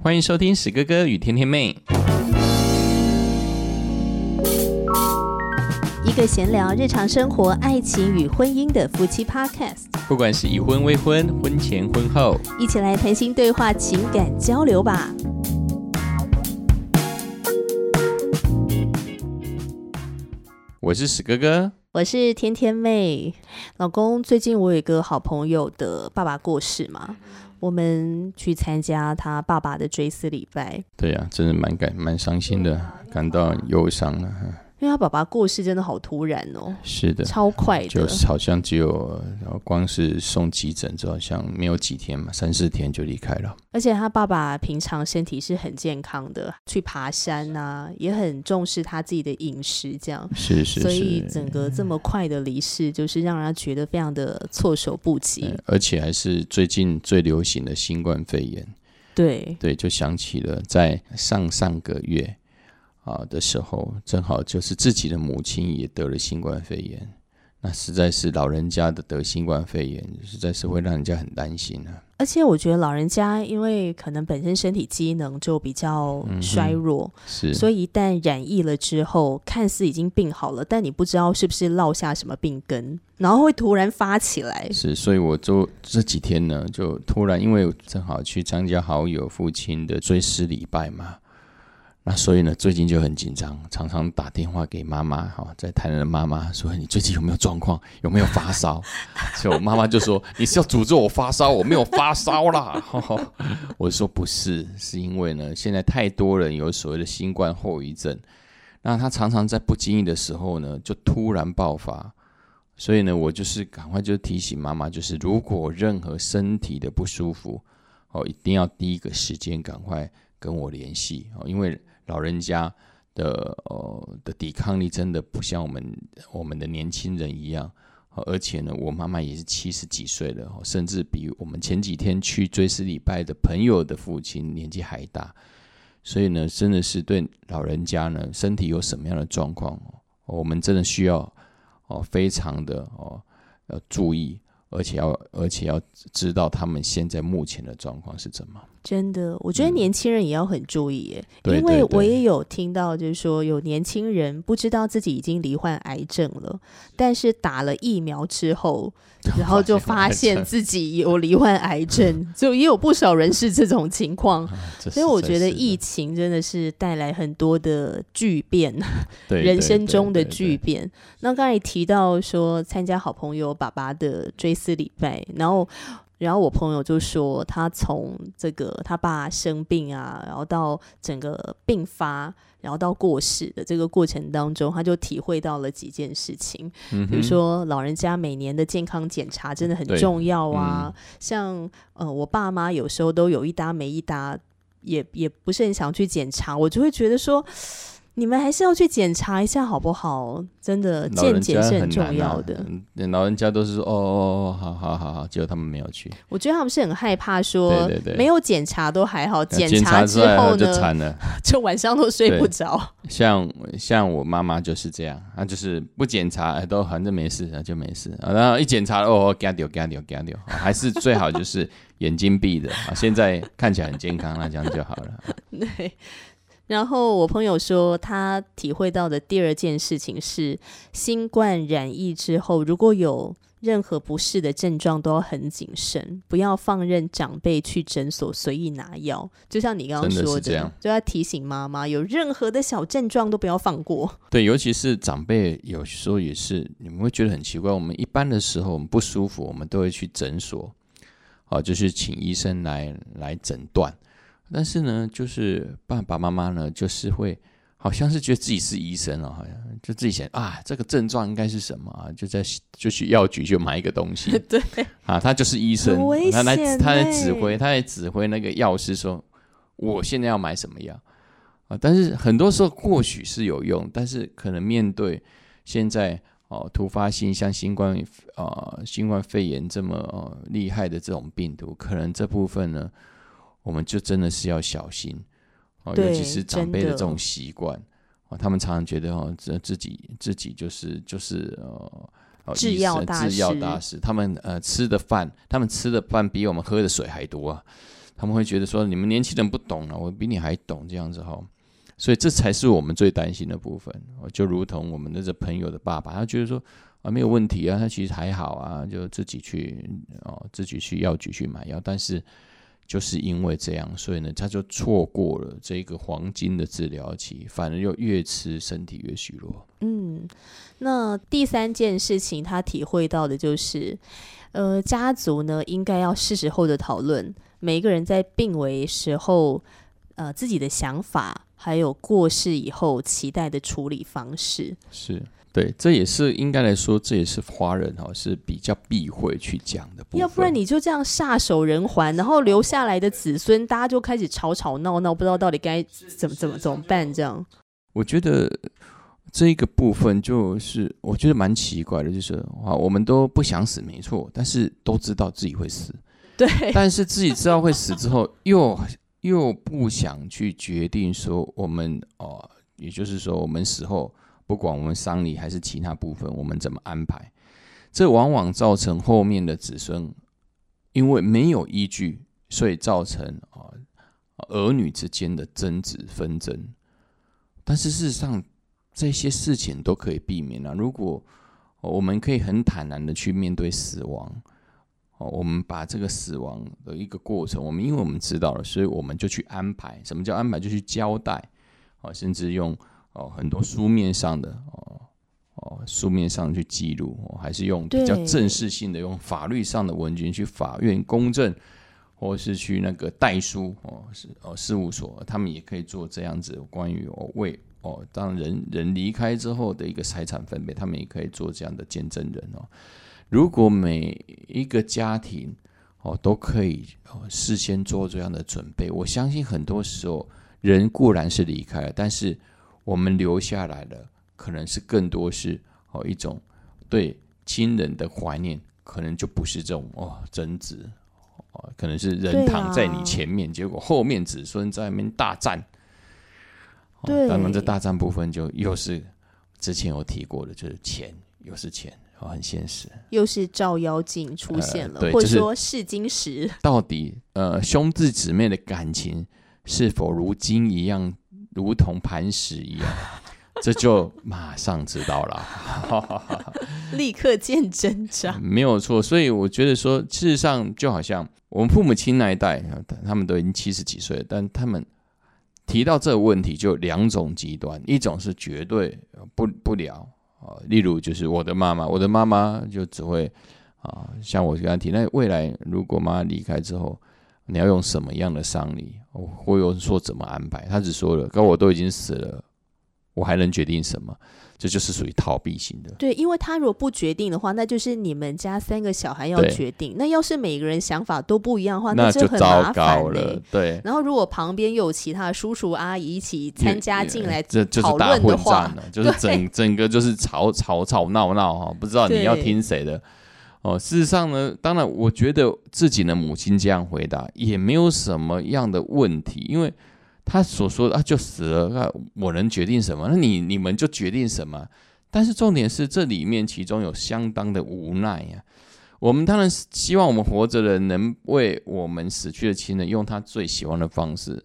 欢迎收听史哥哥与甜甜妹，一个闲聊日常生活、爱情与婚姻的夫妻 Podcast，不管是已婚、未婚、婚前、婚后，一起来谈心对话、情感交流吧。我是史哥哥，我是甜甜妹。老公，最近我有一个好朋友的爸爸过世嘛，我们去参加他爸爸的追思礼拜。对呀、真的蛮感蛮伤心的，感到忧伤了。因为他爸爸过世真的好突然哦，是的，超快的。就是好像只有呃光是送急诊，就好像没有几天嘛，三四天就离开了。而且他爸爸平常身体是很健康的，去爬山啊，也很重视他自己的饮食，这样。是是所以，整个这么快的离世，就是让人家觉得非常的措手不及呃。而且还是最近最流行的新冠肺炎。对，对，就想起了在上上个月啊的时候，正好就是自己的母亲也得了新冠肺炎，那实在是老人家的得新冠肺炎，实在是会让人家很担心啊。而且我觉得老人家因为可能本身身体机能就比较衰弱，是，所以一旦染疫了之后，看似已经病好了，但你不知道是不是落下什么病根，然后会突然发起来。是，所以我就这几天呢，就突然因为正好去参加好友父亲的追思礼拜嘛，那所以呢，最近就很紧张，常常打电话给妈妈，哈，在台南的妈妈说你最近有没有状况，有没有发烧？所以我妈妈就说你是要诅咒我发烧，我没有发烧啦。我说不是，是因为呢，现在太多人有所谓的新冠后遗症，那他常常在不经意的时候呢，就突然爆发。所以呢，我就是赶快就提醒妈妈，就是如果任何身体的不舒服，哦，一定要第一个时间赶快跟我联系哦，因为老人家的呃的抵抗力真的不像我们我们的年轻人一样，而且呢，我妈妈也是七十几岁了，甚至比我们前几天去追思礼拜的朋友的父亲年纪还大，所以呢，真的是对老人家呢身体有什么样的状况，我们真的需要。哦，非常的哦，要注意，而且要而且要知道他们现在目前的状况是怎么。真的，我觉得年轻人也要很注意耶，嗯因为我也有听到，就是说有年轻人不知道自己已经罹患癌症了，但是打了疫苗之后，然后就发现自己有罹患癌症，就也有不少人是这种情况。这所以我觉得疫情真的是带来很多的巨变，人生中的巨变。那刚才也提到说参加好朋友爸爸的追思礼拜，然后。然后我朋友就说，他从这个他爸生病啊，然后到整个病发，然后到过世的这个过程当中，他就体会到了几件事情。嗯比如说，老人家每年的健康检查真的很重要啊。嗯像呃，我爸妈有时候都有一搭没一搭，也也不是很想去检查，我就会觉得说，你们还是要去检查一下好不好？真的，健检是很重要的。嗯老人家都是说哦哦哦，好好好好，结果他们没有去，我觉得他们是很害怕说，对对对没有检查都还好，检检查之后呢，就惨了。就晚上都睡不对着。像像我妈妈就是这样，她就是不检查哎都反正没事，那就没事。啊然后一检查哦，干掉干掉干掉，啊还是最好就是眼睛闭着啊。现在看起来很健康，那这样就好了。对。然后我朋友说，他体会到的第二件事情是，新冠染疫之后，如果有任何不适的症状，都要很谨慎，不要放任长辈去诊所随意拿药。就像你刚刚说的这样就要提醒妈妈，有任何的小症状都不要放过。对，尤其是长辈，有时候也是你们会觉得很奇怪。我们一般的时候，我们不舒服，我们都会去诊所，哦，就是请医生来来诊断。但是呢，就是爸爸妈妈呢，就是会好像是觉得自己是医生哦，好像就自己想啊，这个症状应该是什么啊？就在就去药局就买一个东西，对，啊，他就是医生，他来他来欸指挥，他来指挥那个药师说，我现在要买什么药啊？但是很多时候或许是有用，但是可能面对现在哦突发性像新冠呃新冠肺炎这么呃厉害的这种病毒，可能这部分呢，我们就真的是要小心哦，尤其是长辈的这种习惯哦，他们常常觉得哦，自自己自己就是就是呃。哦制药大制药师大师，他们呃吃的饭，他们吃的饭比我们喝的水还多啊！他们会觉得说你们年轻人不懂了，我比你还懂这样子哈。所以这才是我们最担心的部分。就如同我们的这朋友的爸爸，他觉得说啊没有问题啊，他其实还好啊，就自己去哦自己去药局去买药。但是就是因为这样，所以呢他就错过了这个黄金的治疗期，反而又越吃身体越虚弱。嗯，那第三件事情他体会到的就是，呃，家族呢应该要是时候的讨论每一个人在病危时候呃自己的想法。还有过世以后期待的处理方式，是对，这也是应该来说，这也是华人哈是比较避讳去讲的。要不然你就这样撒手人寰，然后留下来的子孙，大家就开始吵吵闹闹，不知道到底该怎么怎么怎么办。这样，我觉得这一个部分就是我觉得蛮奇怪的，就是啊，我们都不想死，没错，但是都知道自己会死，对，但是自己知道会死之后又。又不想去决定说我们哦，也就是说我们死后不管我们丧礼还是其他部分，我们怎么安排？这往往造成后面的子孙因为没有依据，所以造成啊儿女之间的争执纷争。但是事实上这些事情都可以避免了。如果我们可以很坦然的去面对死亡。哦，我们把这个死亡的一个过程，我们因为我们知道了，所以我们就去安排。什么叫安排？就去交代。哦，甚至用哦很多书面上的哦哦书面上去记录，哦还是用比较正式性的，用法律上的文件去法院公证，或是去那个代书哦是哦事务所，他们也可以做这样子关于哦为哦当人人离开之后的一个财产分配，他们也可以做这样的见证人哦。如果每一个家庭哦都可以哦事先做这样的准备，我相信很多时候人固然是离开了，但是我们留下来的可能是更多是哦一种对亲人的怀念，可能就不是这种哦争执哦，可能是人躺在你前面，结果后面子孙在那边大战。对，当然这大战部分就又是之前有提过的，就是钱，又是钱。哦，很现实，又是照妖镜出现了，或者说试金石。到底呃，兄弟姊妹的感情是否如金一样，如同磐石一样？这就马上知道了，立刻见真章。没有错，所以我觉得说，事实上就好像我们父母亲那一代，他们都已经七十几岁了，但他们提到这个问题，就两种极端，一种是绝对不不聊。啊，例如就是我的妈妈，我的妈妈就只会啊，像我刚刚提，那未来如果妈妈离开之后，你要用什么样的丧礼，我会有说怎么安排？他只说了，可我都已经死了，我还能决定什么？这就是属于逃避型的。对，因为他如果不决定的话，那就是你们家三个小孩要决定。那要是每个人想法都不一样的话，那就很麻烦了。对。然后如果旁边有其他叔叔阿姨一起参加进来，这就是大混战了，就是整整个就是吵吵吵闹闹哈，不知道你要听谁的。哦，事实上呢，当然我觉得自己的母亲这样回答也没有什么样的问题，因为。他所说的啊，就死了，那我能决定什么？那你你们就决定什么？但是重点是，这里面其中有相当的无奈呀。我们当然是希望我们活着的人能为我们死去的亲人用他最喜欢的方式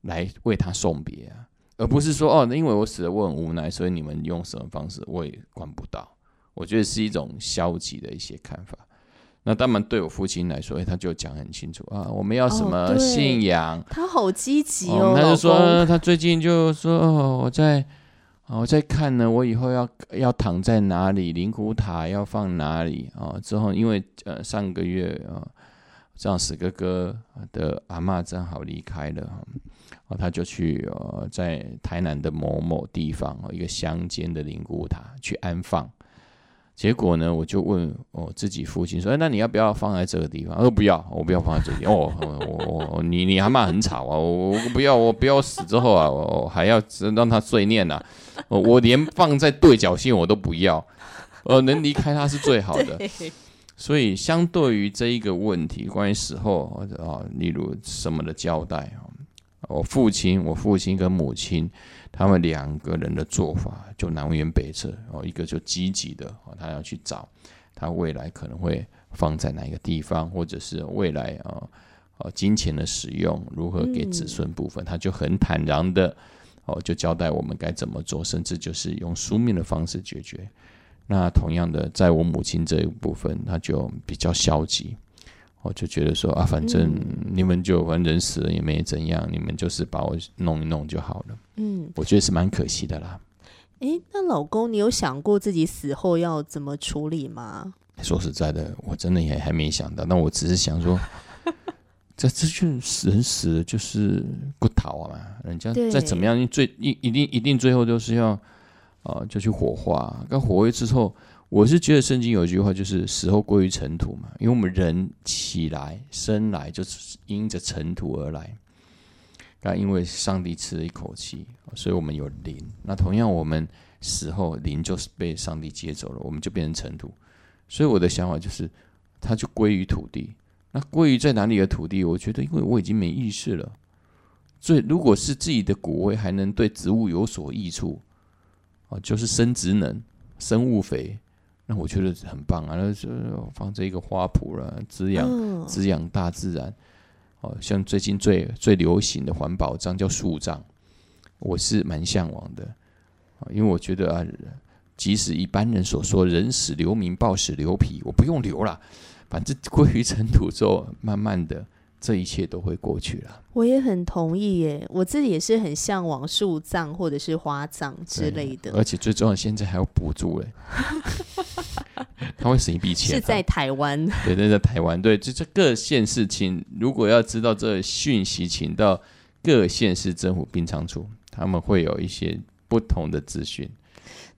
来为他送别啊，而不是说哦，因为我死了，我很无奈，所以你们用什么方式我也管不到。我觉得是一种消极的一些看法。那当然，对我父亲来说，哎，他就讲很清楚啊，我们要什么信仰？他好积极哦，他就说，他最近就说，我在，我在看呢，我以后要要躺在哪里，灵骨塔要放哪里啊？之后，因为呃上个月啊，这样死哥哥的阿妈正好离开了，啊，他就去呃在台南的某某地方一个乡间的灵骨塔去安放。结果呢，我就问我自己父亲说：“哎，那你要不要放在这个地方？”他说：“不要，我不要放在这里。”哦，我我你你还骂很吵啊！我我不要，我不要死之后啊，我还要让他碎念呐！我连放在对角线我都不要，呃，能离开他是最好的。所以，相对于这一个问题，关于死后啊，例如什么的交代啊，我父亲，我父亲跟母亲。他们两个人的做法就南辕北辙哦，一个就积极的哦，他要去找他未来可能会放在哪一个地方，或者是未来啊哦金钱的使用，如何给子孙部分，他就很坦然的哦就交代我们该怎么做，甚至就是用书面的方式解决。那同样的，在我母亲这一部分，他就比较消极，我就觉得说啊，反正你们就反正人死了也没怎样，你们就是把我弄一弄就好了。嗯，我觉得是蛮可惜的啦。哎，那老公，你有想过自己死后要怎么处理吗？说实在的，我真的也还没想到。那我只是想说，这这就人死了就是不逃啊嘛，人家再怎么样，最一一定一定最后都是要啊，就去火化。那火化之后，我是觉得圣经有一句话，就是死后归于尘土嘛。因为我们人起来生来就是因着尘土而来。那因为上帝吃了一口气，所以我们有灵。那同样，我们死后灵就是被上帝接走了，我们就变成尘土。所以我的想法就是，它就归于土地。那归于在哪里的土地？我觉得，因为我已经没意识了。所以，如果是自己的骨灰还能对植物有所益处，啊，就是生殖能、生物肥，那我觉得很棒啊。那就放这一个花圃了，滋养滋养大自然。哦，像最近最最流行的环保章叫树葬，我是蛮向往的啊，因为我觉得啊，即使一般人所说“人死留名，豹死留皮”，我不用留了，反正归于尘土之后，慢慢的这一切都会过去了。我也很同意耶，我自己也是很向往树葬或者是花葬之类的，而且最重要，现在还有补助嘞。他会省一笔钱，是在台湾。对，那在台湾。对，这这各县市，请如果要知道这讯息，请到各县市政府殡葬处，他们会有一些不同的资讯。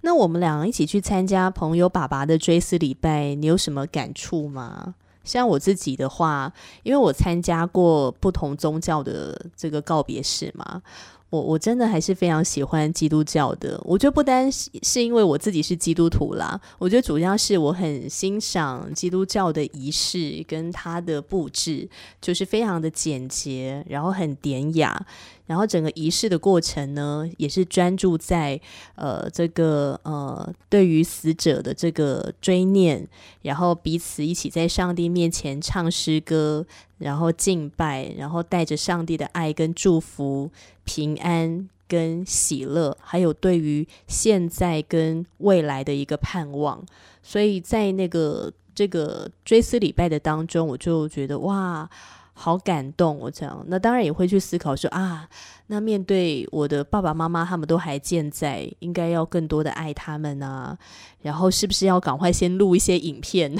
那我们俩一起去参加朋友爸爸的追思礼拜，你有什么感触吗？像我自己的话，因为我参加过不同宗教的这个告别式嘛。我我真的还是非常喜欢基督教的。我觉得不单是因为我自己是基督徒啦，我觉得主要是我很欣赏基督教的仪式跟它的布置，就是非常的简洁，然后很典雅。然后整个仪式的过程呢，也是专注在呃这个呃对于死者的这个追念，然后彼此一起在上帝面前唱诗歌，然后敬拜，然后带着上帝的爱跟祝福、平安跟喜乐，还有对于现在跟未来的一个盼望。所以在那个这个追思礼拜的当中，我就觉得哇。好感动，我这样，那当然也会去思考说啊，那面对我的爸爸妈妈，他们都还健在，应该要更多的爱他们啊，然后是不是要赶快先录一些影片，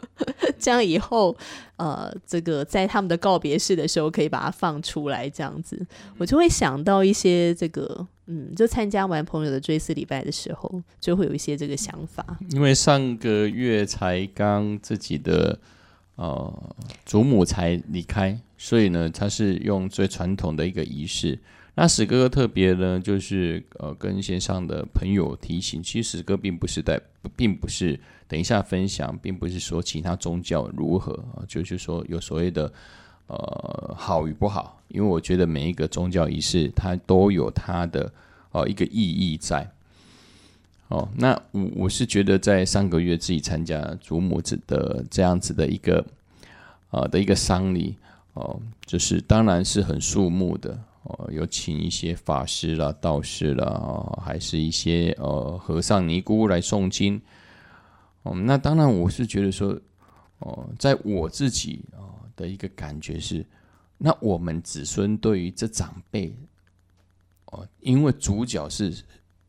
这样以后呃，这个在他们的告别式的时候可以把它放出来，这样子，我就会想到一些这个，嗯，就参加完朋友的追思礼拜的时候，就会有一些这个想法，因为上个月才刚自己的。呃，祖母才离开，所以呢，他是用最传统的一个仪式。那史哥特别呢，就是呃，跟线上的朋友提醒，其实史哥并不是在，并不是等一下分享，并不是说其他宗教如何啊，就是说有所谓的呃好与不好，因为我觉得每一个宗教仪式它都有它的呃一个意义在。哦，那我我是觉得在上个月自己参加祖母子的这样子的一个呃的一个丧礼哦，就是当然是很肃穆的哦，有请一些法师啦、道士啦，还是一些呃和尚尼姑来诵经。哦，那当然我是觉得说哦，在我自己啊的一个感觉是，那我们子孙对于这长辈哦，因为主角是。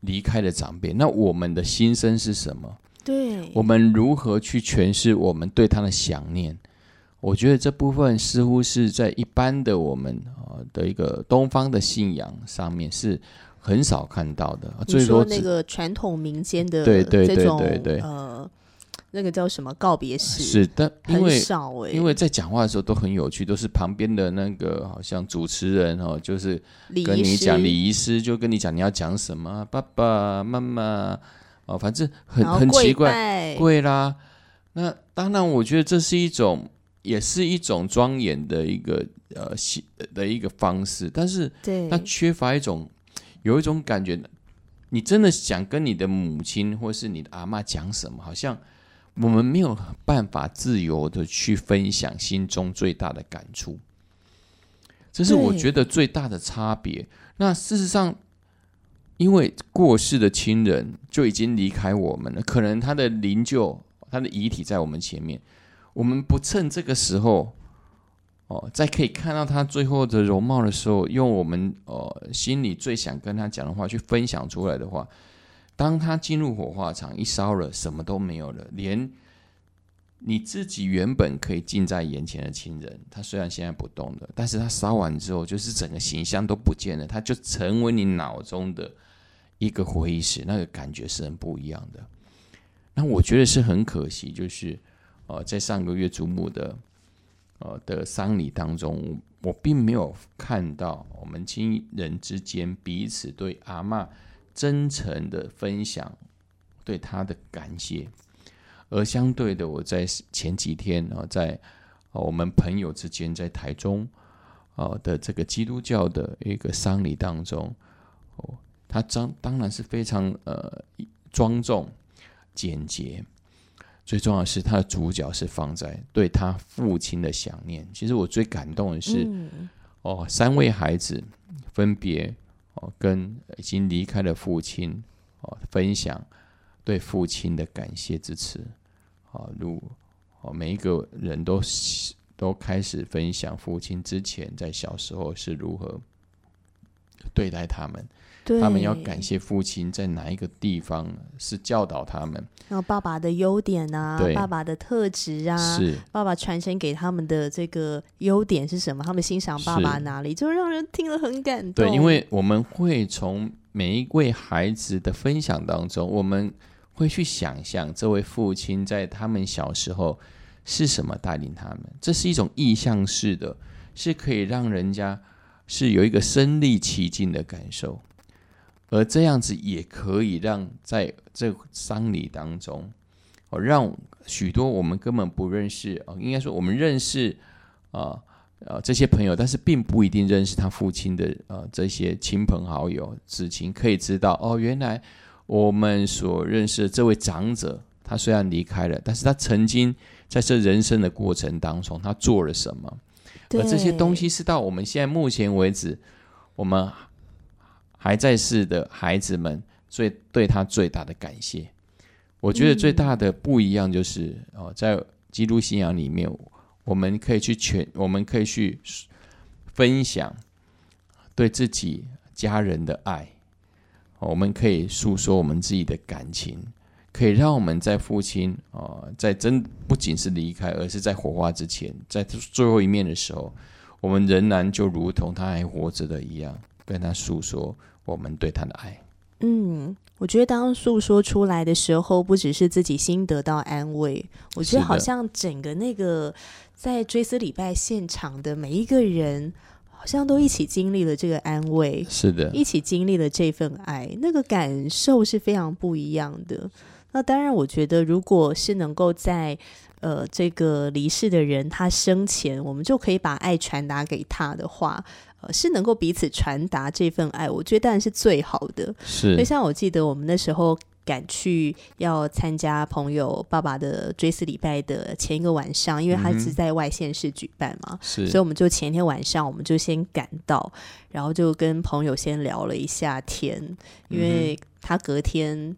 离开了长辈，那我们的心声是什么？对，我们如何去诠释我们对他的想念？我觉得这部分似乎是在一般的我们啊的一个东方的信仰上面是很少看到的。你说那个传统民间的对对对对对呃。那个叫什么告别式？是的，因为少哎，因为在讲话的时候都很有趣，都是旁边的那个好像主持人哦，就是跟你讲礼仪师就跟你讲你要讲什么，爸爸妈妈哦，反正很很奇怪，贵啦。那当然，我觉得这是一种，也是一种庄严的一个呃的一个方式，但是对，它缺乏一种有一种感觉，你真的想跟你的母亲或是你的阿妈讲什么，好像。我们没有办法自由的去分享心中最大的感触，这是我觉得最大的差别。那事实上，因为过世的亲人就已经离开我们了，可能他的灵柩、他的遗体在我们前面，我们不趁这个时候，哦，在可以看到他最后的容貌的时候，用我们呃心里最想跟他讲的话去分享出来的话，当他进入火化场一烧了，什么都没有了，连你自己原本可以近在眼前的亲人，他虽然现在不动了，但是他烧完之后，就是整个形象都不见了，他就成为你脑中的一个回忆史，那个感觉是很不一样的。那我觉得是很可惜，就是呃，在上个月祖母的呃的丧礼当中，我并没有看到我们亲人之间彼此对阿嬷真诚的分享对他的感谢。而相对的，我在前几天啊，在我们朋友之间，在台中啊的这个基督教的一个丧礼当中，哦，他当当然是非常呃庄重、简洁。最重要的是，他的主角是放在对他父亲的想念。其实我最感动的是，哦，三位孩子分别哦跟已经离开的父亲哦分享对父亲的感谢之词。啊，如哦每一个人都都开始分享父亲之前在小时候是如何对待他们，他们要感谢父亲在哪一个地方是教导他们，然后爸爸的优点啊，爸爸的特质啊，是。爸爸传承给他们的这个优点是什么？他们欣赏爸爸哪里，就让人听了很感动。对，因为我们会从每一位孩子的分享当中，我们会去想象这位父亲在他们小时候是什么带领他们，这是一种意向式的，是可以让人家是有一个身临其境的感受，而这样子也可以让在这丧礼当中，哦，让许多我们根本不认识，哦，应该说我们认识啊。呃，这些朋友，但是并不一定认识他父亲的呃这些亲朋好友、至亲，可以知道哦，原来我们所认识的这位长者，他虽然离开了，但是他曾经在这人生的过程当中，他做了什么？而这些东西是到我们现在目前为止，我们还在世的孩子们最对他最大的感谢。我觉得最大的不一样就是哦，在基督信仰里面。我们可以去全，我们可以去分享对自己家人的爱，我们可以诉说我们自己的感情，可以让我们在父亲啊、呃，在真不仅是离开，而是在火化之前，在最后一面的时候，我们仍然就如同他还活着的一样，跟他诉说我们对他的爱。嗯，我觉得当诉说出来的时候，不只是自己心得到安慰，我觉得好像整个那个在追思礼拜现场的每一个人，好像都一起经历了这个安慰，是的，一起经历了这份爱，那个感受是非常不一样的。那当然，我觉得如果是能够在呃这个离世的人他生前，我们就可以把爱传达给他的话。呃是能够彼此传达这份爱，我觉得当然是最好的。是，就像我记得我们那时候赶去要参加朋友爸爸的追思礼拜的前一个晚上，因为他是在外县市举办嘛，是，所以我们就前一天晚上我们就先赶到，然后就跟朋友先聊了一下天，因为他隔天。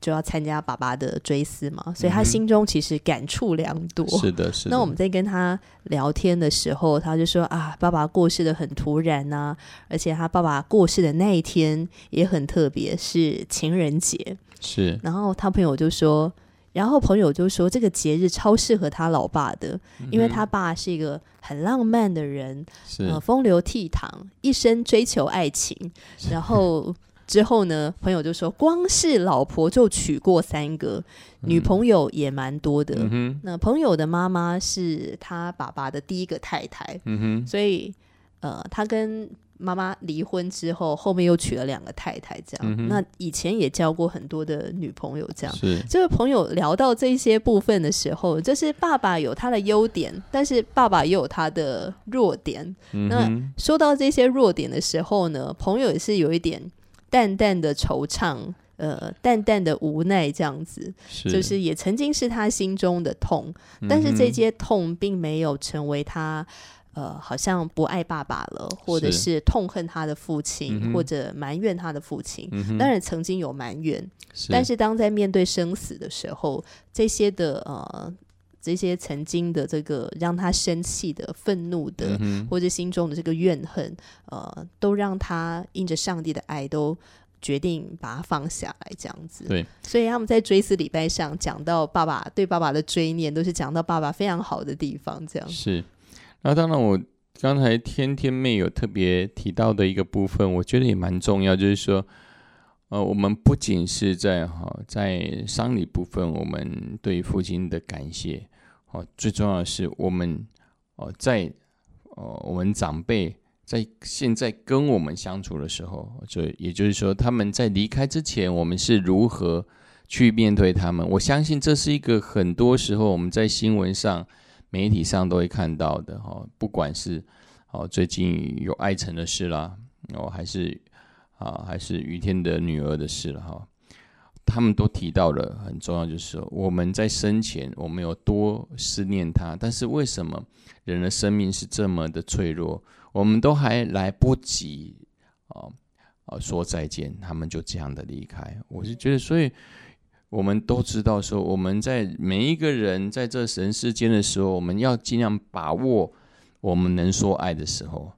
就要参加爸爸的追思嘛，所以他心中其实感触良多。是的，是的。那我们在跟他聊天的时候，他就说啊，爸爸过世的很突然呐、啊，而且他爸爸过世的那一天也很特别，是情人节。是。然后他朋友就说，然后朋友就说，这个节日超适合他老爸的，因为他爸是一个很浪漫的人，是、呃、风流倜傥，一生追求爱情，然后。之后呢，朋友就说，光是老婆就娶过三个，嗯、女朋友也蛮多的。嗯、那朋友的妈妈是他爸爸的第一个太太，嗯、所以呃，他跟妈妈离婚之后，后面又娶了两个太太，这样。嗯、那以前也交过很多的女朋友，这样。是这位朋友聊到这些部分的时候，就是爸爸有他的优点，但是爸爸也有他的弱点。嗯、那说到这些弱点的时候呢，朋友也是有一点。淡淡的惆怅，呃，淡淡的无奈，这样子，是。就是也曾经是他心中的痛，嗯、但是这些痛并没有成为他呃，好像不爱爸爸了，或者是。痛恨他的父亲，或者埋怨他的父亲。当然曾经有埋怨，但是当在面对生死的时候，这些的呃。这些曾经的这个让他生气的、愤怒的，或者心中的这个怨恨，呃，都让他因着上帝的爱，都决定把它放下来，这样子。对，所以他们在追思礼拜上讲到爸爸对爸爸的追念，都是讲到爸爸非常好的地方，这样是。那当然，我刚才天天妹有特别提到的一个部分，我觉得也蛮重要，就是说。呃，我们不仅是在哈在丧礼部分，我们对父亲的感谢，哦，最重要的是我们哦在哦我们长辈在现在跟我们相处的时候，就也就是说他们在离开之前，我们是如何去面对他们？我相信这是一个很多时候我们在新闻上、媒体上都会看到的哈，不管是哦最近有爱城的事啦，哦还是。啊，还是于天的女儿的事了哈。他们都提到了很重要，就是我们在生前我们有多思念他，但是为什么人的生命是这么的脆弱？我们都还来不及啊啊说再见，他们就这样的离开。我是觉得，所以我们都知道说，我们在每一个人在这人世间的时候，我们要尽量把握我们能说爱的时候。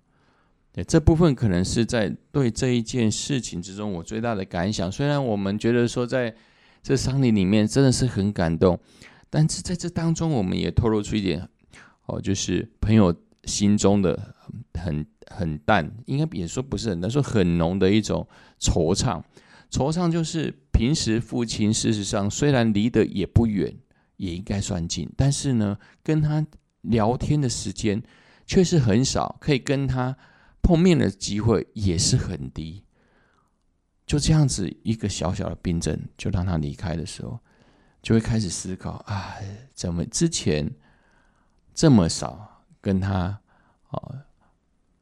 这部分可能是在对这一件事情之中，我最大的感想。虽然我们觉得说，在这丧礼里面真的是很感动，但是在这当中，我们也透露出一点哦，就是朋友心中的很很淡，应该也说不是很淡，说很浓的一种惆怅。惆怅就是平时父亲事实上虽然离得也不远，也应该算近，但是呢，跟他聊天的时间却是很少，可以跟他。碰面的机会也是很低，就这样子一个小小的病症，就让他离开的时候，就会开始思考：啊，怎么之前这么少跟他啊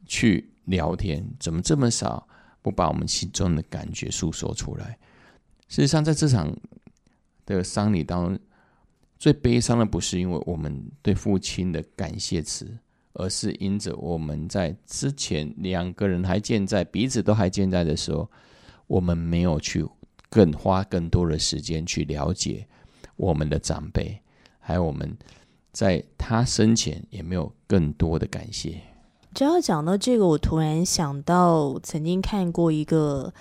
去聊天，怎么这么少不把我们心中的感觉诉说出来？事实上，在这场的丧礼当中，最悲伤的不是因为我们对父亲的感谢词。而是因着我们在之前两个人还健在，彼此都还健在的时候，我们没有去更花更多的时间去了解我们的长辈，还有我们在他生前也没有更多的感谢。只要讲到这个，我突然想到曾经看过一个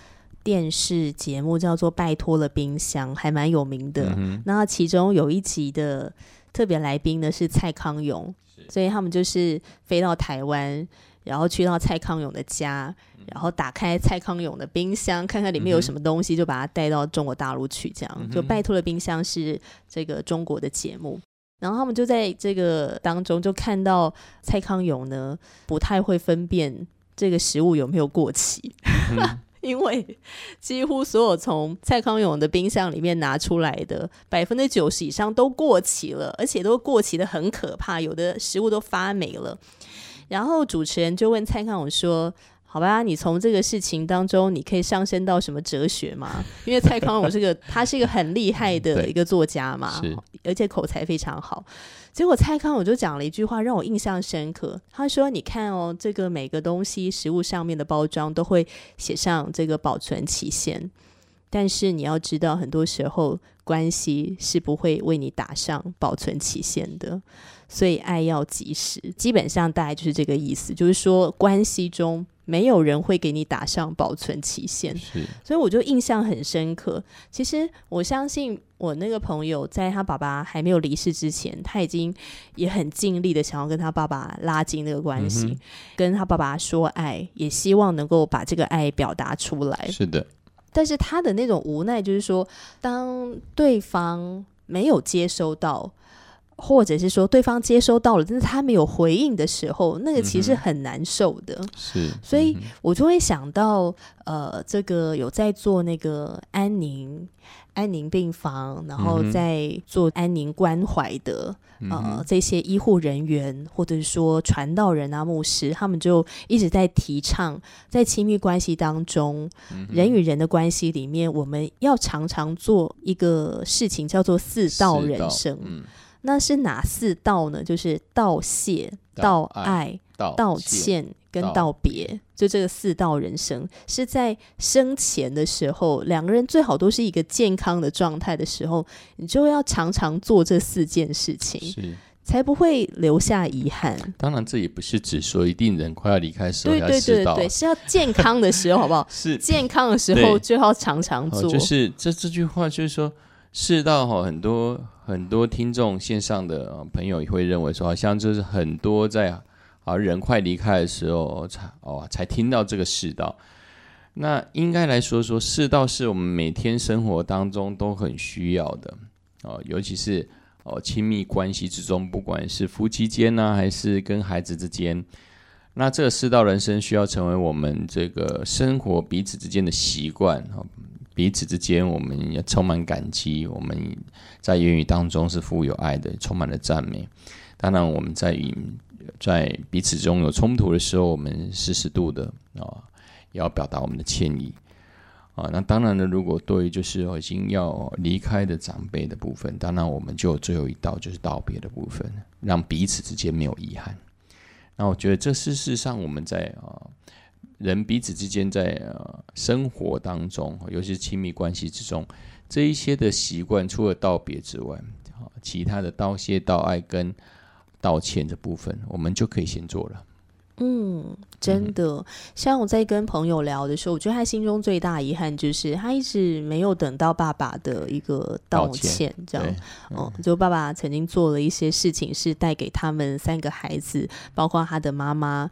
电视节目，叫做《拜托了冰箱》，还蛮有名的。那其中有一集的特别来宾呢是蔡康永。所以他们就是飞到台湾，然后去到蔡康永的家，然后打开蔡康永的冰箱，看看里面有什么东西，就把它带到中国大陆去。这样就拜托了冰箱是这个中国的节目，然后他们就在这个当中就看到蔡康永呢不太会分辨这个食物有没有过期。因为几乎所有从蔡康永的冰箱里面拿出来的百分之九十以上都过期了，而且都过期的很可怕，有的食物都发霉了。然后主持人就问蔡康永说：“好吧，你从这个事情当中，你可以上升到什么哲学吗？”因为蔡康永是个他是一个很厉害的一个作家嘛，而且口才非常好。结果蔡康永就讲了一句话，让我印象深刻。他说：“你看哦，这个每个东西食物上面的包装都会写上这个保存期限，但是你要知道，很多时候关系是不会为你打上保存期限的。所以爱要及时，基本上大概就是这个意思，就是说关系中。”没有人会给你打上保存期限，所以我就印象很深刻。其实我相信我那个朋友，在他爸爸还没有离世之前，他已经也很尽力的想要跟他爸爸拉近那个关系，跟他爸爸说爱，也希望能够把这个爱表达出来。是的，但是他的那种无奈，就是说，当对方没有接收到。或者是说对方接收到了，但是他没有回应的时候，那个其实很难受的。是，所以我就会想到，呃，这个有在做那个安宁安宁病房，然后在做安宁关怀的，呃，这些医护人员或者是说传道人啊、牧师，他们就一直在提倡，在亲密关系当中，人与人的关系里面，我们要常常做一个事情，叫做四道人生。那是哪四道呢？就是道谢、道爱、道道歉跟道别，就这个四道人生，是在生前的时候，两个人最好都是一个健康的状态的时候，你就要常常做这四件事情，是。才不会留下遗憾。当然，这也不是指说一定人快要离开时候要对对对对，是要健康的时候，好不好？是健康的时候就要常常做。哦就是这这句话，就是说世道哈，很多很多听众线上的朋友也会认为说，好像就是很多在啊人快离开的时候才哦才听到这个世道。那应该来说说世道是我们每天生活当中都很需要的哦，尤其是哦亲密关系之中，不管是夫妻间呢、还是跟孩子之间。那这个世道人生需要成为我们这个生活彼此之间的习惯哦，彼此之间我们要充满感激，我们在言语当中是富有爱的，充满了赞美。当然，我们在与在彼此中有冲突的时候，我们适时度的啊，也要表达我们的歉意啊。那当然了，如果对于就是已经要离开的长辈的部分，当然我们就最后一道就是道别的部分，让彼此之间没有遗憾。那我觉得这事实上我们在啊。人彼此之间在呃生活当中，尤其是亲密关系之中，这一些的习惯，除了道别之外，啊，其他的道谢、道爱跟道歉这部分，我们就可以先做了。嗯，真的，像我在跟朋友聊的时候，我觉得他心中最大遗憾就是他一直没有等到爸爸的一个道道歉歉，这样。对，哦，就爸爸曾经做了一些事情，是带给他们三个孩子，包括他的妈妈，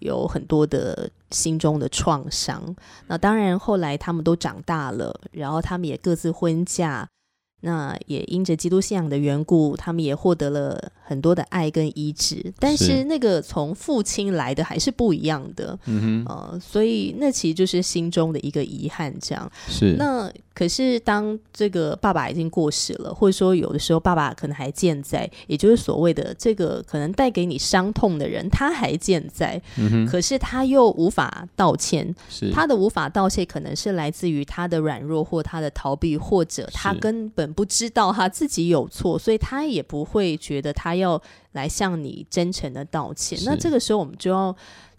有很多的心中的创伤。那当然，后来他们都长大了，然后他们也各自婚嫁。那也因着基督信仰的缘故，他们也获得了很多的爱跟医治。但是是那个从父亲来的还是不一样的，嗯哼呃，所以那其实就是心中的一个遗憾。这样，是那可是当这个爸爸已经过世了，或者说有的时候爸爸可能还健在，也就是所谓的这个可能带给你伤痛的人，他还健在，嗯哼，可是他又无法道歉。是他的无法道歉，可能是来自于他的软弱或他的逃避，或者他根本不知道他自己有错，所以他也不会觉得他要来向你真诚的道歉。那这个时候，我们就要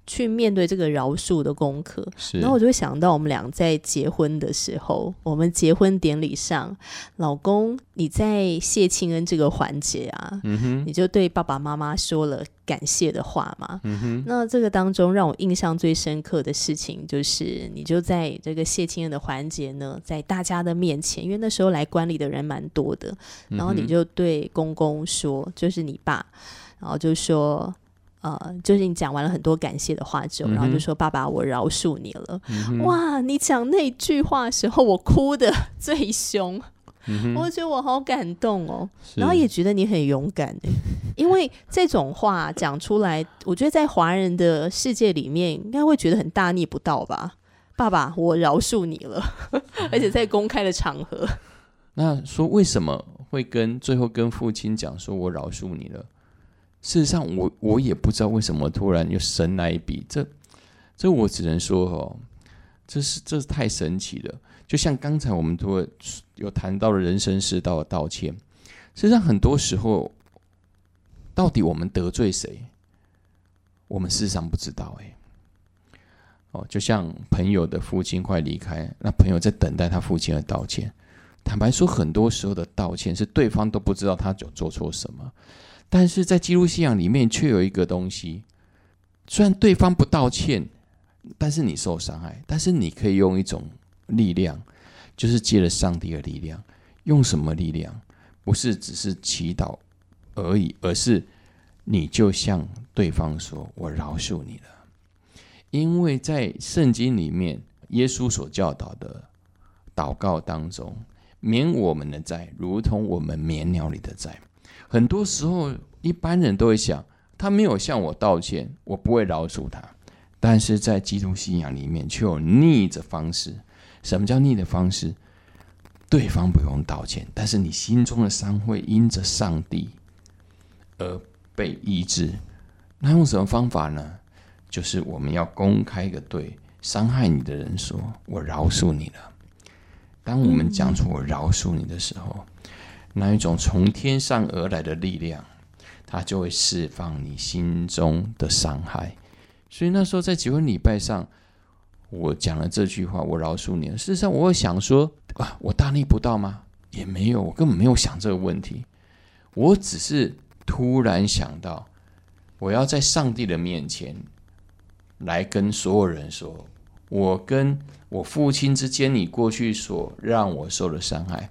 去面对这个饶恕的功课。是，然后我就会想到，我们俩在结婚的时候，我们结婚典礼上，老公你在谢亲恩这个环节啊，你就对爸爸妈妈说了感谢的话嘛。那这个当中让我印象最深刻的事情，就是你就在这个谢亲恩的环节呢，在大家的面前，因为那时候来观礼的人蛮多的，然后你就对公公说，就是你爸，然后就说。呃，就是你讲完了很多感谢的话之后，然后就说：“爸爸，我饶恕你了。嗯，哇，你讲那句话的时候，我哭的 最凶，嗯，我觉得我好感动哦，然后也觉得你很勇敢诶，因为这种话讲出来，我觉得在华人的世界里面，应该会觉得很大逆不道吧。爸爸，我饶恕你了，而且在公开的场合，那说为什么会跟最后跟父亲讲说我饶恕你了？事实上我，我也不知道为什么突然又神来一笔，这这我只能说哦，这是这是太神奇了。就像刚才我们都有谈到了人生世道的道歉，实际上很多时候，到底我们得罪谁，我们事实上不知道哎。哦，就像朋友的父亲快离开，那朋友在等待他父亲的道歉。坦白说，很多时候的道歉是对方都不知道他有做错什么，但是在基督信仰里面却有一个东西，虽然对方不道歉，但是你受伤害，但是你可以用一种力量，就是借了上帝的力量，用什么力量？不是只是祈祷而已，而是你就向对方说：“我饶恕你了。”因为在圣经里面，耶稣所教导的祷告当中，免我们的债，如同我们免鸟里的债。很多时候，一般人都会想，他没有向我道歉，我不会饶恕他。但是在基督信仰里面，却有逆的方式。什么叫逆的方式？对方不用道歉，但是你心中的伤会因着上帝而被医治。那用什么方法呢？就是我们要公开的对伤害你的人说：“我饶恕你了。”当我们讲出“我饶恕你”的时候，那一种从天上而来的力量，它就会释放你心中的伤害。所以那时候在结婚礼拜上，我讲了这句话：“我饶恕你。”事实上，我会想说：“啊，我大逆不道吗？”也没有，我根本没有想这个问题。我只是突然想到，我要在上帝的面前来跟所有人说：“我跟我父亲之间，你过去所让我受的伤害，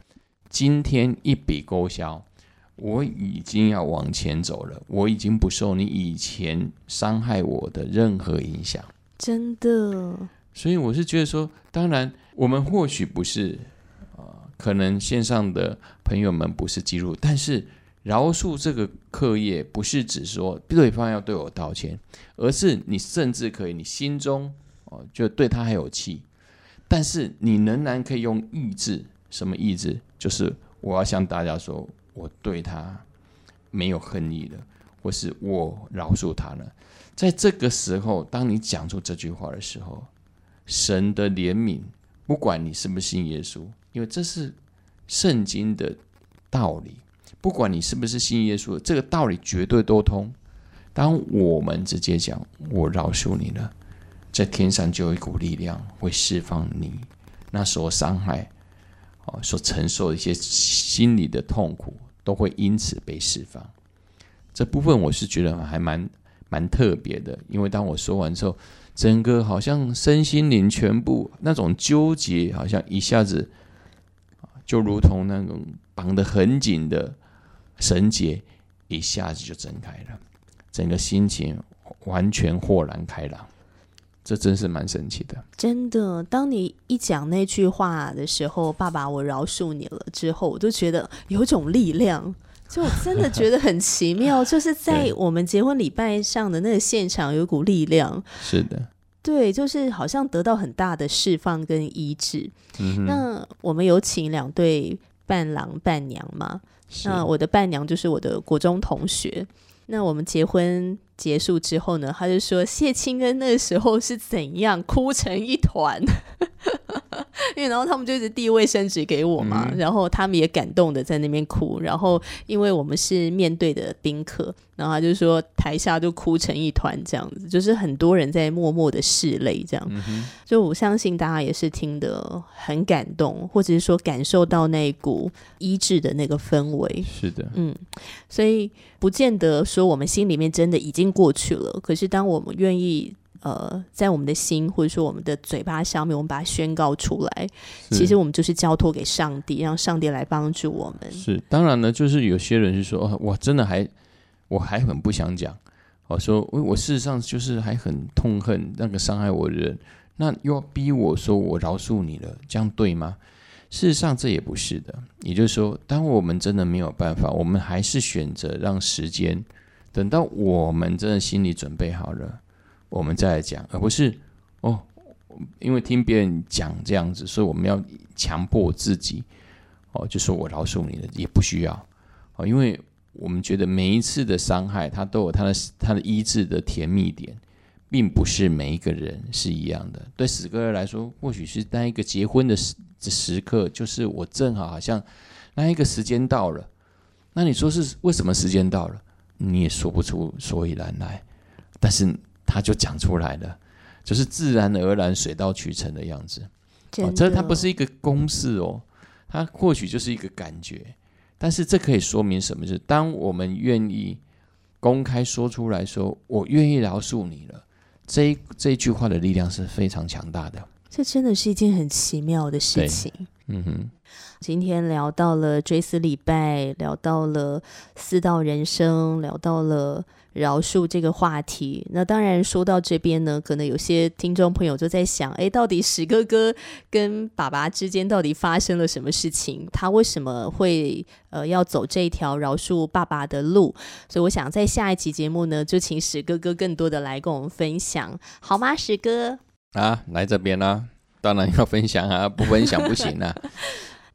今天一笔勾销。”我已经要往前走了，我已经不受你以前伤害我的任何影响，真的。所以我是觉得说，当然我们或许不是，呃，可能线上的朋友们不是记录，但是饶恕这个课业不是指说对方要对我道歉，而是你甚至可以，你心中哦就对他还有气，但是你仍然可以用意志，什么意志？就是我要向大家说。我对他没有恨意了，或是我饶恕他了。在这个时候，当你讲出这句话的时候，神的怜悯，不管你是不是信耶稣，因为这是圣经的道理。不管你是不是信耶稣，这个道理绝对都通。当我们直接讲“我饶恕你了”，在天上就有一股力量会释放你那所伤害。所承受的一些心理的痛苦，都会因此被释放。这部分我是觉得还蛮蛮特别的，因为当我说完之后，整个好像身心灵全部那种纠结，好像一下子就如同那种绑得很紧的绳结，一下子就挣开了，整个心情完全豁然开朗。这真是蛮神奇的，真的。当你一讲那句话的时候，“爸爸，我饶恕你了”之后，我就觉得有种力量，就真的觉得很奇妙。就是在我们结婚礼拜上的那个现场，有股力量。是的，对，就是好像得到很大的释放跟医治。那我们有请两对伴郎伴娘嘛？那我的伴娘就是我的国中同学。那我们结婚。结束之后呢，他就说谢清恩那个时候是怎样哭成一团，因为然后他们就一直递卫生纸给我嘛，然后他们也感动的在那边哭，然后因为我们是面对的宾客，然后他就说台下就哭成一团这样子，就是很多人在默默的拭泪这样，就我相信大家也是听得很感动，或者是说感受到那股医治的那个氛围，是的，嗯，所以不见得说我们心里面真的已经。过去了，可是当我们愿意呃，在我们的心或者说我们的嘴巴上面，我们把它宣告出来，其实我们就是交托给上帝，让上帝来帮助我们。是，当然呢，就是有些人是说，我真的还我还很不想讲，我说我事实上就是还很痛恨那个伤害我的人，那又要逼我说我饶恕你了，这样对吗？事实上这也不是的，也就是说，当我们真的没有办法，我们还是选择让时间。等到我们真的心里准备好了，我们再来讲，而不是哦，因为听别人讲这样子，所以我们要强迫自己哦，就说我饶恕你了，也不需要哦，因为我们觉得每一次的伤害，它都有它的它的医治的甜蜜点，并不是每一个人是一样的。对死哥来说，或许是那一个结婚的时时刻，就是我正好好像那一个时间到了，那你说是为什么时间到了？你也说不出所以然来，但是他就讲出来了，就是自然而然、水到渠成的样子。这它不是一个公式哦，它或许就是一个感觉。但是这可以说明什么？就是当我们愿意公开说出来说“我愿意饶恕你了”，这这句话的力量是非常强大的。这真的是一件很奇妙的事情。嗯哼。今天聊到了追思礼拜，聊到了四道人生，聊到了饶恕这个话题。那当然说到这边呢，可能有些听众朋友就在想：哎，到底史哥哥跟爸爸之间到底发生了什么事情？他为什么会呃要走这条饶恕爸爸的路？所以我想在下一期节目呢，就请史哥哥更多的来跟我们分享，好吗？史哥啊，来这边啦，当然要分享啊，不分享不行啊。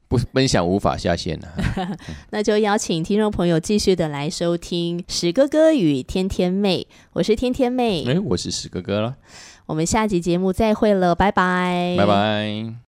不分享无法下线啊，那就邀请听众朋友继续的来收听史哥哥与天天妹，我是天天妹，哎，我是史哥哥了，我们下集节目再会了，拜拜，拜拜。